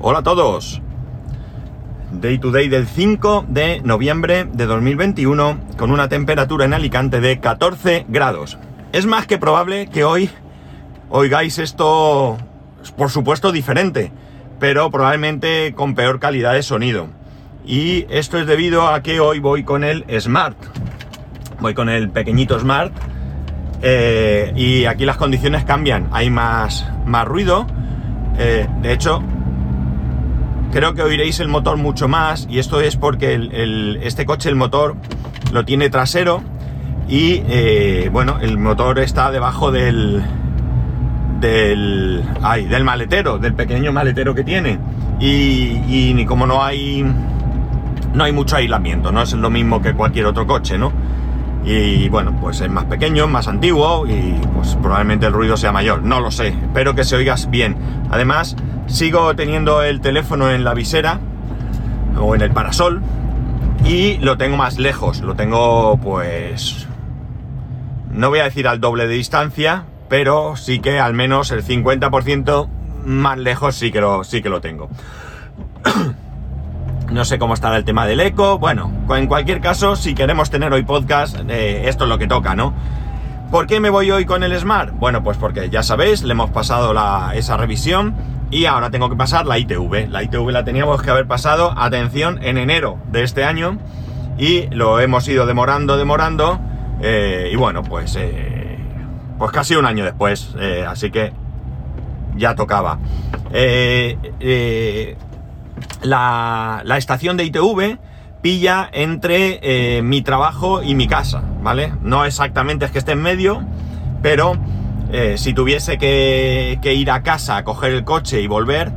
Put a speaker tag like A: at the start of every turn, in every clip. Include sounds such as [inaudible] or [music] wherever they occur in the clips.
A: Hola a todos. Day to day del 5 de noviembre de 2021 con una temperatura en Alicante de 14 grados. Es más que probable que hoy oigáis esto, por supuesto, diferente, pero probablemente con peor calidad de sonido. Y esto es debido a que hoy voy con el Smart. Voy con el pequeñito Smart. eh, y aquí las condiciones cambian. Hay más, más ruido. Eh, de hecho, creo que oiréis el motor mucho más. Y esto es porque este coche, el motor, lo tiene trasero. Y eh, bueno, el motor está debajo del. Del. Ay, del maletero, del pequeño maletero que tiene. Y, y como no hay. No hay mucho aislamiento, no es lo mismo que cualquier otro coche, ¿no? Y bueno, pues es más pequeño, más antiguo y pues probablemente el ruido sea mayor. No lo sé, espero que se oigas bien. Además, sigo teniendo el teléfono en la visera o en el parasol y lo tengo más lejos. Lo tengo pues... No voy a decir al doble de distancia, pero sí que al menos el 50% más lejos sí que lo, sí que lo tengo. [clears throat] No sé cómo estará el tema del eco. Bueno, en cualquier caso, si queremos tener hoy podcast, eh, esto es lo que toca, ¿no? ¿Por qué me voy hoy con el Smart? Bueno, pues porque ya sabéis, le hemos pasado esa revisión y ahora tengo que pasar la ITV. La ITV la teníamos que haber pasado, atención, en enero de este año y lo hemos ido demorando, demorando eh, y bueno, pues, eh, pues casi un año después, así que ya tocaba. Eh, la, la estación de ITV pilla entre eh, mi trabajo y mi casa, ¿vale? No exactamente es que esté en medio, pero eh, si tuviese que, ir a casa a coger el coche y volver,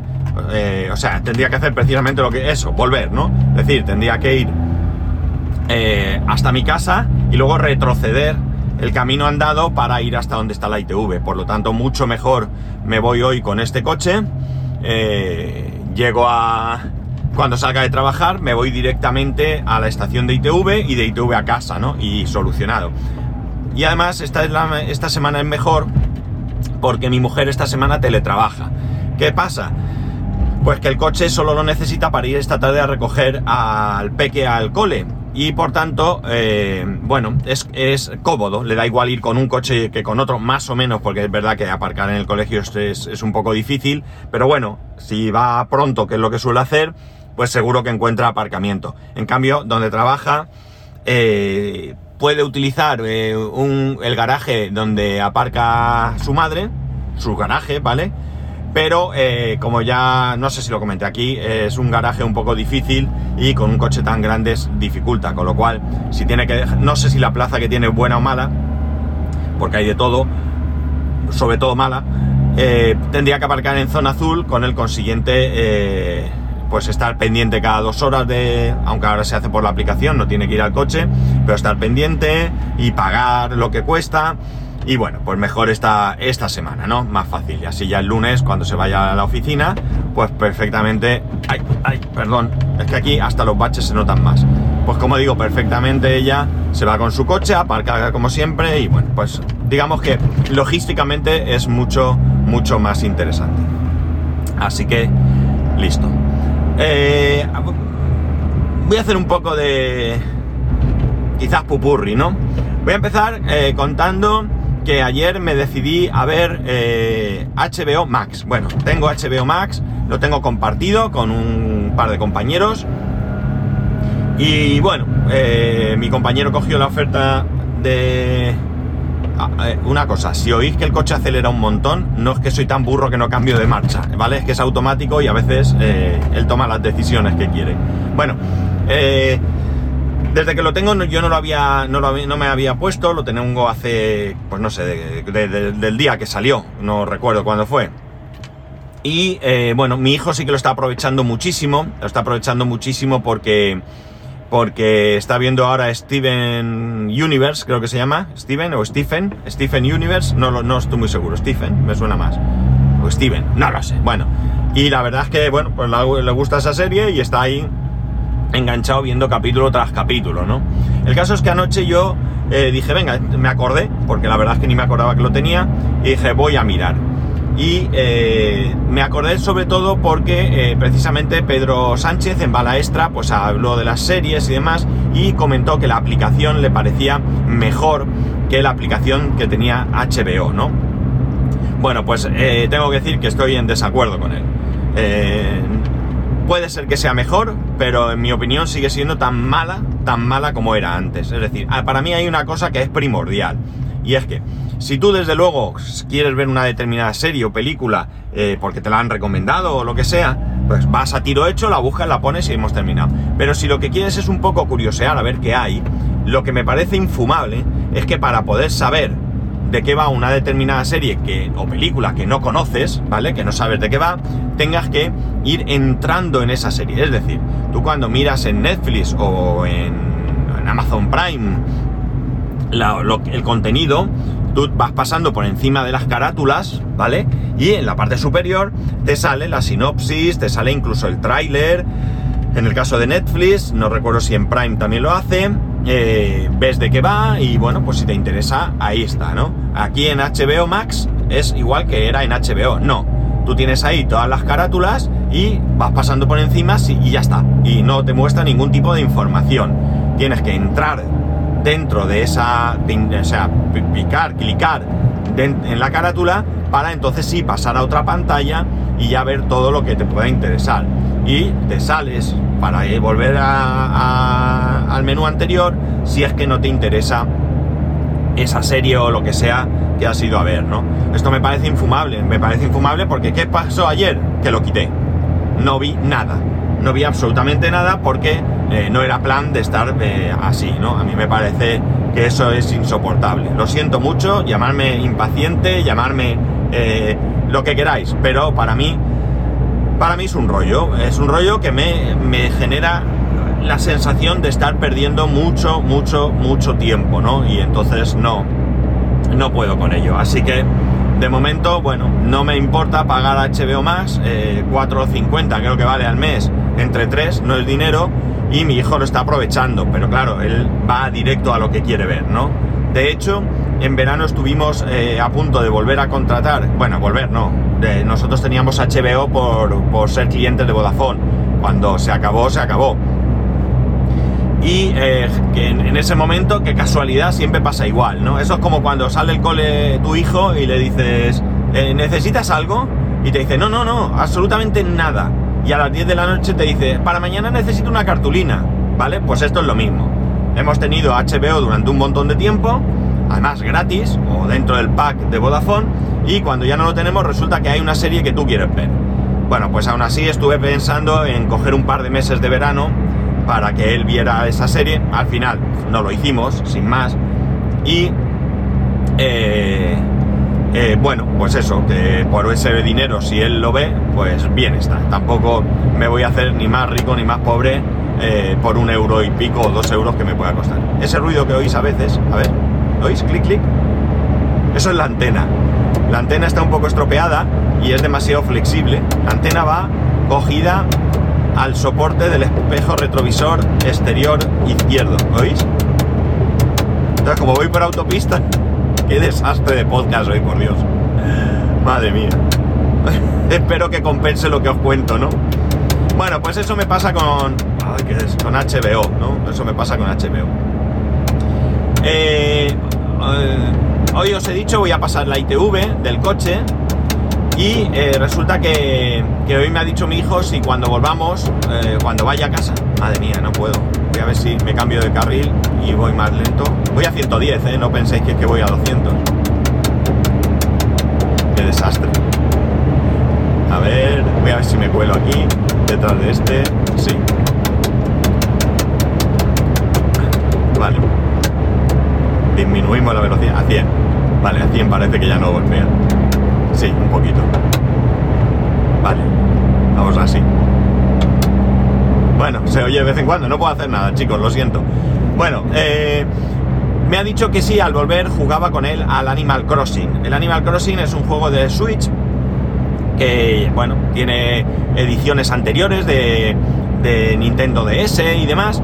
A: eh, o sea, tendría que hacer precisamente lo que eso, volver, ¿no? Es decir, tendría que ir hasta mi casa y luego retroceder el camino andado para ir hasta donde está la ITV. Por lo tanto, mucho mejor me voy hoy con este coche. eh, llego a... Cuando salga de trabajar, me voy directamente a la estación de ITV y de ITV a casa, ¿no? Y solucionado. Y además, esta, esta semana es mejor porque mi mujer esta semana teletrabaja. ¿Qué pasa? Pues que el coche solo lo necesita para ir esta tarde a recoger al peque al cole. Y por tanto, eh, bueno, es, es cómodo. Le da igual ir con un coche que con otro, más o menos, porque es verdad que aparcar en el colegio es, es- un poco difícil. Pero bueno, si va pronto, que es lo que suele hacer, pues seguro que encuentra aparcamiento. En cambio, donde trabaja, eh, puede utilizar eh, un- el garaje donde aparca su madre, su garaje, ¿vale? Pero eh, como ya no sé si lo comenté aquí, es un garaje un poco difícil y con un coche tan grande es dificulta, con lo cual si tiene que no sé si la plaza que tiene es buena o mala, porque hay de todo, sobre todo mala, eh, tendría que aparcar en zona azul con el consiguiente, eh, pues estar pendiente cada dos horas de, aunque ahora se hace por la aplicación, no tiene que ir al coche, pero estar pendiente y pagar lo que cuesta. Y bueno, pues mejor esta, esta semana, ¿no? Más fácil. Y así ya el lunes, cuando se vaya a la oficina, pues perfectamente... Ay, ay, perdón. Es que aquí hasta los baches se notan más. Pues como digo, perfectamente ella se va con su coche, aparca como siempre y bueno, pues digamos que logísticamente es mucho, mucho más interesante. Así que, listo. Eh, voy a hacer un poco de... quizás pupurri, ¿no? Voy a empezar eh, contando que ayer me decidí a ver eh, HBO Max. Bueno, tengo HBO Max, lo tengo compartido con un par de compañeros. Y bueno, eh, mi compañero cogió la oferta de... Ah, eh, Una cosa, si oís que el coche acelera un montón, no es que soy tan burro que no cambio de marcha, ¿vale? Es que es automático y a veces eh, él toma las decisiones que quiere. Bueno, eh, desde que lo tengo yo no lo había, no, lo no me había puesto, lo tengo hace, pues no sé, de- de- de- del día que salió, no recuerdo cuándo fue. Y eh, bueno, mi hijo sí que lo está aprovechando muchísimo, lo está aprovechando muchísimo porque porque está viendo ahora Steven Universe, creo que se llama, Steven o Stephen, Stephen Universe, no, no estoy muy seguro, Stephen, me suena más, o Steven, no lo sé, bueno, y la verdad es que, bueno, pues le gusta esa serie y está ahí enganchado viendo capítulo tras capítulo, ¿no? El caso es que anoche yo eh, dije, venga, me acordé, porque la verdad es que ni me acordaba que lo tenía, y dije, voy a mirar. y eh, me acordé sobre todo porque eh, precisamente Pedro Sánchez en Balaestra pues habló de las series y demás y comentó que la aplicación le parecía mejor que la aplicación que tenía HBO, ¿no? Bueno, pues tengo que decir que estoy en desacuerdo con él. puede ser que sea mejor, pero en mi opinión sigue siendo tan mala, tan mala como era antes. Es decir, para mí hay una cosa que es primordial y es que si tú desde luego quieres ver una determinada serie o película eh, porque te la han recomendado o lo que sea, pues vas a tiro hecho, la buscas, la pones y hemos terminado. Pero si lo que quieres es un poco curiosear a ver qué hay, lo que me parece infumable es que para poder saber de qué va una determinada serie que, o película que no conoces, ¿vale? Que no sabes de qué va, tengas que ir entrando en esa serie. Es decir, tú cuando miras en Netflix o en, Amazon Prime el contenido, tú vas pasando por encima de las carátulas, ¿vale? Y en la parte superior te sale la sinopsis, te sale incluso el tráiler. En el caso de Netflix, no recuerdo si en Prime también lo hace, eh, ves de qué va y bueno, pues si te interesa, ahí está, ¿no? Aquí en HBO Max es igual que era en HBO, no. Tú tienes ahí todas las carátulas y vas pasando por encima y ya está. Y no te muestra ningún tipo de información. Tienes que entrar dentro de esa, o sea, picar, clicar en la carátula para entonces sí pasar a otra pantalla y ya ver todo lo que te pueda interesar. Y te sales para volver al menú anterior si es que no te interesa esa serie o lo que sea que has ido a ver, ¿no? Esto me parece infumable, me parece infumable porque ¿qué pasó ayer? Que lo quité. No vi nada no vi absolutamente nada porque eh, no era plan de estar eh, así, ¿no? A mí me parece que eso es insoportable. Lo siento mucho, llamarme impaciente, llamarme eh, lo que queráis, pero para mí, para mí es un rollo, es un rollo que me, me genera la sensación de estar perdiendo mucho, mucho, mucho tiempo, ¿no? Y entonces no, no puedo con ello. Así que de momento, bueno, no me importa pagar HBO más, 4.50 creo que vale al mes, entre tres, no es dinero, y mi hijo lo está aprovechando, pero claro, él va directo a lo que quiere ver, ¿no? De hecho, en verano estuvimos eh, a punto de volver a contratar, bueno, volver no, nosotros teníamos HBO por, ser clientes de Vodafone, cuando se acabó, se acabó. Y eh, que en, ese momento, qué casualidad, siempre pasa igual, ¿no? Eso es como cuando sale el cole tu hijo y le dices, eh, ¿necesitas algo? Y te dice, no, no, no, absolutamente nada y a las 10 de la noche te dice, para mañana necesito una cartulina, ¿vale? Pues esto es lo mismo. Hemos tenido HBO durante un montón de tiempo, además gratis o dentro del pack de Vodafone, y cuando ya no lo tenemos resulta que hay una serie que tú quieres ver. Bueno, pues aún así estuve pensando en coger un par de meses de verano para que él viera esa serie. Al final no lo hicimos, sin más. Y eh, eh, bueno, pues eso, que por ese dinero, si él lo ve, pues bien está. Tampoco me voy a hacer ni más rico ni más pobre eh, por un euro y pico o dos euros que me pueda costar. Ese ruido que oís a veces, a ver, ¿oís? Clic, clic. Eso es la antena. La antena está un poco estropeada y es demasiado flexible. La antena va cogida al soporte del espejo retrovisor exterior izquierdo, ¿oís? Entonces, como voy por autopista, [laughs] Qué desastre de podcast hoy, por Dios. Madre mía. [laughs] Espero que compense lo que os cuento, ¿no? Bueno, pues eso me pasa con. ¿qué es? Con HBO, ¿no? Eso me pasa con HBO. Eh, eh, hoy os he dicho, voy a pasar la ITV del coche. Y eh, resulta que, que, hoy me ha dicho mi hijo si cuando volvamos, cuando vaya a casa. Madre mía, no puedo. Voy a ver si me cambio de carril y voy más lento. Voy a 110, ¿eh? No penséis que, que voy a 200. Qué desastre. A ver, voy a ver si me cuelo aquí, detrás de este. Sí. Vale. Disminuimos la velocidad a 100. Vale, a 100 parece que ya no golpea. Sí, un poquito. Vale. Vamos así. Bueno, se oye de vez en cuando, no puedo hacer nada, chicos, lo siento. Bueno, eh, me ha dicho que sí, al volver jugaba con él al Animal Crossing. El Animal Crossing es un juego de Switch que, bueno, tiene ediciones anteriores de, Nintendo DS y demás.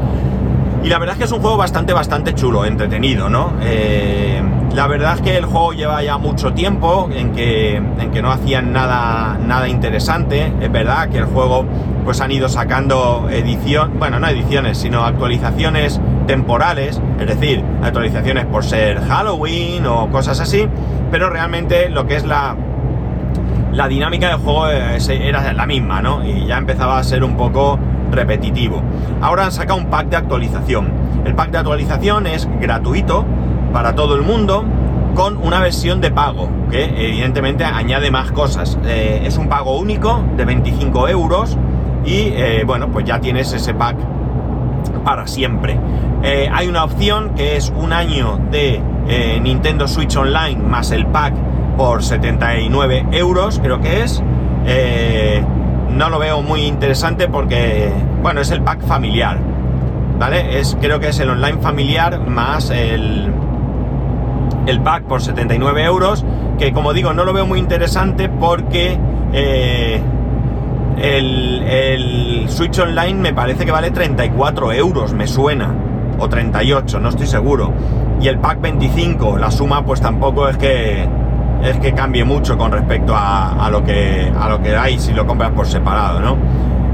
A: Y la verdad es que es un juego bastante, bastante chulo, entretenido, ¿no? Eh, La verdad es que el juego lleva ya mucho tiempo en que, en que no hacían nada, nada interesante. Es verdad que el juego pues han ido sacando edición, bueno, no ediciones, sino actualizaciones temporales, es decir, actualizaciones por ser Halloween o cosas así, pero realmente lo que es la, la dinámica del juego era la misma, ¿no? Y ya empezaba a ser un poco repetitivo. Ahora han sacado un pack de actualización. El pack de actualización es gratuito para todo el mundo con una versión de pago que evidentemente añade más cosas. Eh, es un pago único de 25 euros y eh, bueno, pues ya tienes ese pack para siempre. Eh, hay una opción que es un año de Nintendo Switch Online más el pack por 79 euros, creo que es. no lo veo muy interesante porque, bueno, es el pack familiar, ¿vale? Es, creo que es el online familiar más el, el pack por 79 euros, que como digo, no lo veo muy interesante porque el, Switch Online me parece que vale 34 euros, me suena. O 38, no estoy seguro. Y el pack 25, la suma pues tampoco es que es que cambie mucho con respecto a, lo que a lo que hay si lo compras por separado, ¿no?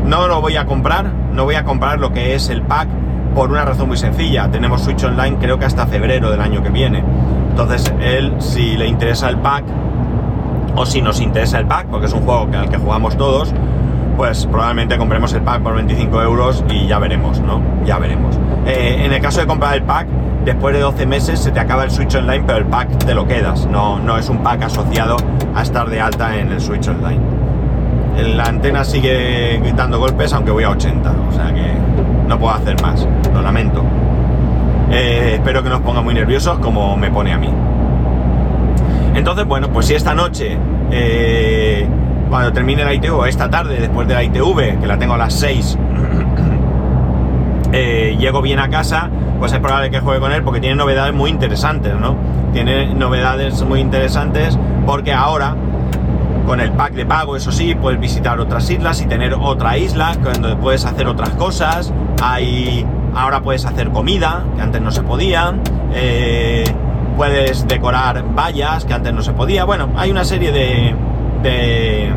A: No lo voy a comprar, no voy a comprar lo que es el pack por una razón muy sencilla. Tenemos Switch Online creo que hasta febrero del año que viene. Entonces él, si le interesa el pack, o si nos interesa el pack, porque es un juego al que jugamos todos, pues probablemente compremos el pack por 25 euros y ya veremos, ¿no? Ya veremos. Eh, en el caso de comprar el pack, después de 12 meses se te acaba el Switch Online, pero el pack te lo quedas, no, no es un pack asociado a estar de alta en el Switch Online. La antena sigue gritando golpes aunque voy a 80, o sea que no puedo hacer más, lo lamento. Eh, espero que no os ponga muy nerviosos como me pone a mí. Entonces, bueno, pues si esta noche eh, cuando termine la ITV, esta tarde, después de la ITV, que la tengo a las 6, eh, llego bien a casa, pues es probable que juegue con él porque tiene novedades muy interesantes, ¿no? Tiene novedades muy interesantes porque ahora, con el pack de pago, eso sí, puedes visitar otras islas y tener otra isla donde puedes hacer otras cosas. Hay, ahora puedes hacer comida, que antes no se podía. Eh, puedes decorar vallas, que antes no se podía. Bueno, hay una serie de, de,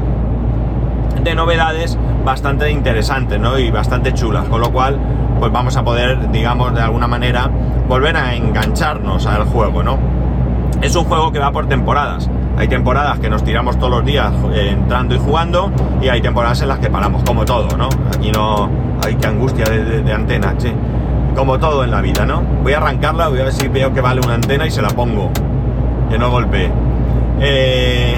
A: novedades bastante interesantes ¿no? y bastante chulas, con lo cual pues vamos a poder, digamos, de alguna manera volver a engancharnos al juego, ¿no? Es un juego que va por temporadas. Hay temporadas que nos tiramos todos los días eh, entrando y jugando y hay temporadas en las que paramos, como todo, ¿no? Aquí no hay que angustia de, antena, che. Como todo en la vida, ¿no? Voy a arrancarla, voy a ver si veo que vale una antena y se la pongo. Que no golpee. Eh,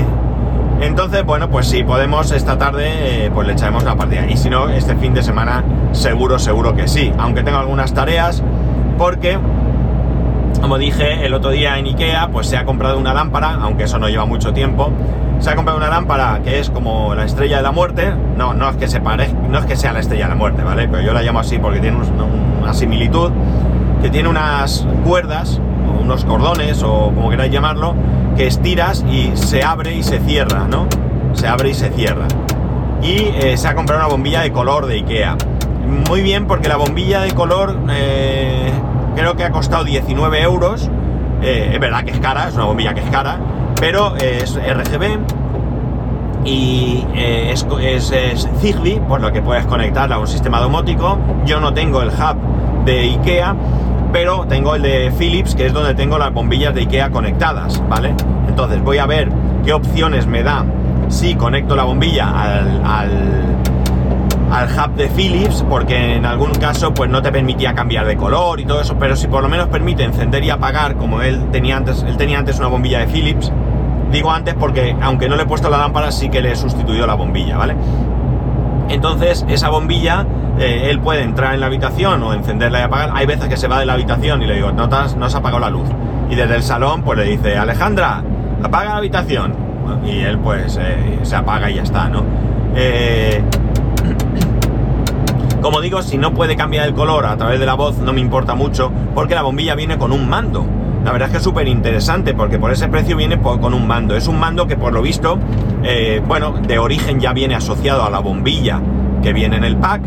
A: entonces, bueno, pues si podemos esta tarde, eh, pues le echaremos una partida. Y si no, este fin de semana seguro, seguro que sí. Aunque tengo algunas tareas, porque, como dije el otro día en Ikea, pues se ha comprado una lámpara, aunque eso no lleva mucho tiempo. Se ha comprado una lámpara que es como la estrella de la muerte. No, no es que se parezca, no es que sea la estrella de la muerte, ¿vale? Pero yo la llamo así porque tiene una similitud. Que tiene unas cuerdas, unos cordones, o como queráis llamarlo, que estiras y se abre y se cierra, ¿no? Se abre y se cierra. Y eh, se ha comprado una bombilla de color de Ikea. Muy bien porque la bombilla de color eh, creo que ha costado 19 euros. Eh, es verdad que es cara, es una bombilla que es cara, pero es RGB y es, es, es, Zigbee, por lo que puedes conectarla a un sistema domótico. Yo no tengo el hub de IKEA, pero tengo el de Philips, que es donde tengo las bombillas de IKEA conectadas, ¿vale? Entonces voy a ver qué opciones me da si conecto la bombilla al, al, hub de Philips, porque en algún caso pues no te permitía cambiar de color y todo eso, pero si por lo menos permite encender y apagar, como él tenía antes, él tenía antes una bombilla de Philips, digo antes porque aunque no le he puesto la lámpara, sí que le he sustituido la bombilla, ¿vale? Entonces esa bombilla eh, él puede entrar en la habitación o encenderla y apagar. Hay veces que se va de la habitación y le digo, no, no has apagado la luz. Y desde el salón pues le dice, Alejandra, apaga la habitación. Y él pues eh, se apaga y ya está, ¿no? Eh, [clears throat] como digo, si no puede cambiar el color a través de la voz, no me importa mucho, porque la bombilla viene con un mando. La verdad es que es súper interesante, porque por ese precio viene con un mando. Es un mando que por lo visto, bueno, de origen ya viene asociado a la bombilla que viene en el pack.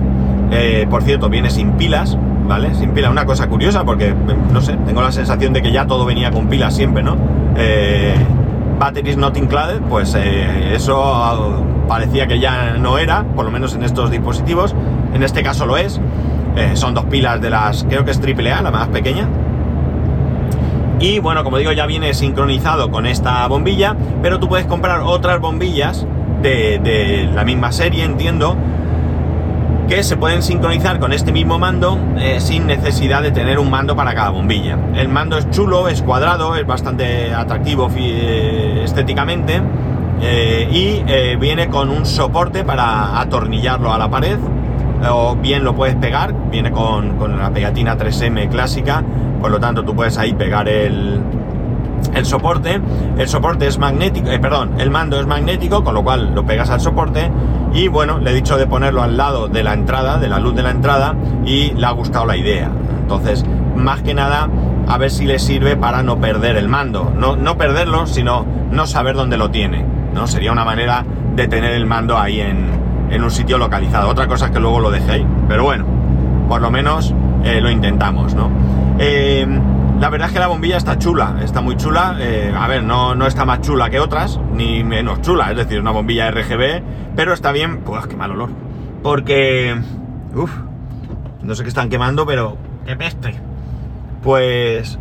A: Eh, por cierto, viene sin pilas, ¿vale? Sin pila, una cosa curiosa porque, no sé, tengo la sensación de que ya todo venía con pila siempre, ¿no? Eh, batteries not included, pues eh, eso parecía que ya no era, por lo menos en estos dispositivos. En este caso lo es. Eh, son dos pilas de las, creo que es AAA, la más pequeña. Y bueno, como digo, ya viene sincronizado con esta bombilla, pero tú puedes comprar otras bombillas de, de la misma serie, entiendo, que se pueden sincronizar con este mismo mando eh, sin necesidad de tener un mando para cada bombilla. El mando es chulo, es cuadrado, es bastante atractivo eh, estéticamente eh, y viene con un soporte para atornillarlo a la pared o bien lo puedes pegar, viene con, con la pegatina 3M clásica, por lo tanto tú puedes ahí pegar el, el soporte, el soporte es magnético, eh, perdón, el mando es magnético, con lo cual lo pegas al soporte y bueno, le he dicho de ponerlo al lado de la entrada, de la luz de la entrada y le ha gustado la idea. Entonces, más que nada, a ver si le sirve para no perder el mando. No, no perderlo, sino no saber dónde lo tiene. ¿no? Sería una manera de tener el mando ahí en, en un sitio localizado. Otra cosa es que luego lo deje ahí. Pero bueno, por lo menos eh, lo intentamos, ¿no? Eh, la verdad es que la bombilla está chula, está muy chula. Eh, a ver, no, no está más chula que otras, ni menos chula, es decir, una bombilla RGB, pero está bien. Pues qué mal olor. Porque. Uf, no sé qué están quemando, pero. ¡Qué peste! Pues.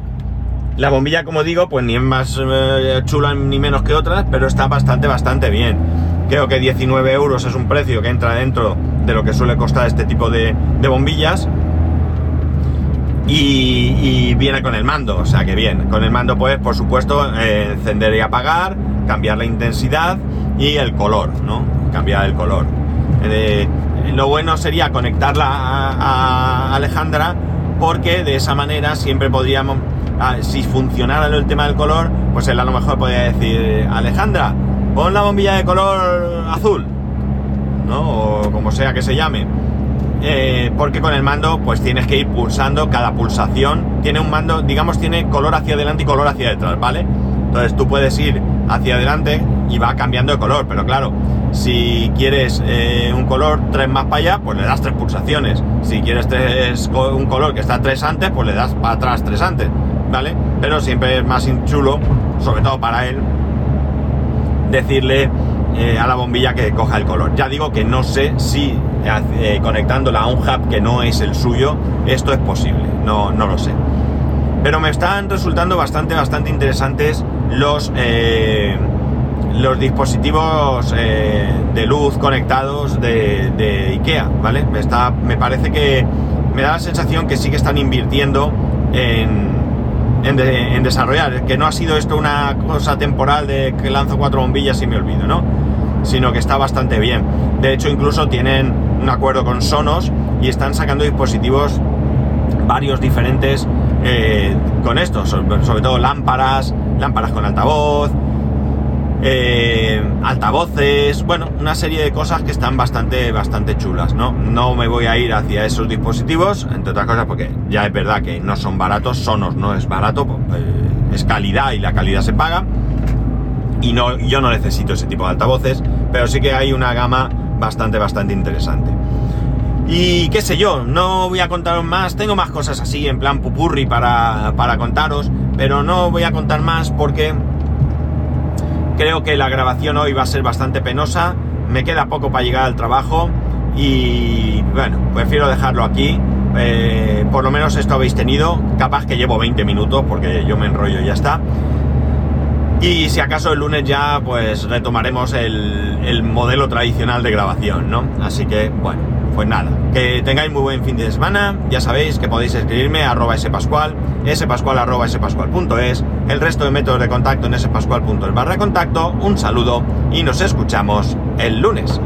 A: La bombilla, como digo, pues ni es más eh, chula ni menos que otras, pero está bastante, bastante bien. Creo que 19 euros es un precio que entra dentro de lo que suele costar este tipo de, de bombillas y, viene con el mando, o sea que bien. Con el mando pues por supuesto eh, encender y apagar, cambiar la intensidad y el color, ¿no? Cambiar el color. Eh, lo bueno sería conectarla a, Alejandra porque de esa manera siempre podríamos, ah, si funcionara el tema del color, pues él a lo mejor podría decir, Alejandra, pon la bombilla de color azul, ¿no? O como sea que se llame eh, porque con el mando pues tienes que ir pulsando cada pulsación. Tiene un mando, digamos, tiene color hacia adelante y color hacia detrás, ¿vale? Entonces tú puedes ir hacia adelante y va cambiando de color, pero claro, si quieres eh, un color tres más para allá, pues le das tres pulsaciones. Si quieres tres, un color que está tres antes, pues le das para atrás tres antes, ¿vale? Pero siempre es más chulo, sobre todo para él, decirle eh, a la bombilla que coja el color. Ya digo que no sé si eh, conectándola a un hub que no es el suyo, esto es posible, no, no lo sé. Pero me están resultando bastante, bastante interesantes los, eh, los dispositivos de luz conectados de, IKEA, ¿vale? Me, está, me parece que me da la sensación que sí que están invirtiendo en, en, desarrollar, que no ha sido esto una cosa temporal de que lanzo cuatro bombillas y me olvido, ¿no? Sino que está bastante bien. De hecho, incluso tienen un acuerdo con Sonos y están sacando dispositivos varios diferentes eh, con esto, sobre todo lámparas, lámparas con altavoz, eh, altavoces, bueno, una serie de cosas que están bastante, bastante chulas, ¿no? No me voy a ir hacia esos dispositivos, entre otras cosas porque ya es verdad que no son baratos, Sonos no es barato, eh, es calidad y la calidad se paga. Y no, yo no necesito ese tipo de altavoces, pero sí que hay una gama bastante, bastante interesante. Y qué sé yo, no voy a contaros más, tengo más cosas así en plan pupurri para, para contaros, pero no voy a contar más porque Creo que la grabación hoy va a ser bastante penosa, me queda poco para llegar al trabajo y bueno, prefiero dejarlo aquí. Eh, por lo menos esto habéis tenido, capaz que llevo 20 minutos porque yo me enrollo y ya está. Y si acaso el lunes ya pues retomaremos el, el modelo tradicional de grabación, ¿no? Así que bueno, pues nada, que tengáis muy buen fin de semana, ya sabéis que podéis escribirme a arroba spascual, spascual arroba spascual.es, el resto de métodos de contacto en spascual.es barra contacto, un saludo y nos escuchamos el lunes.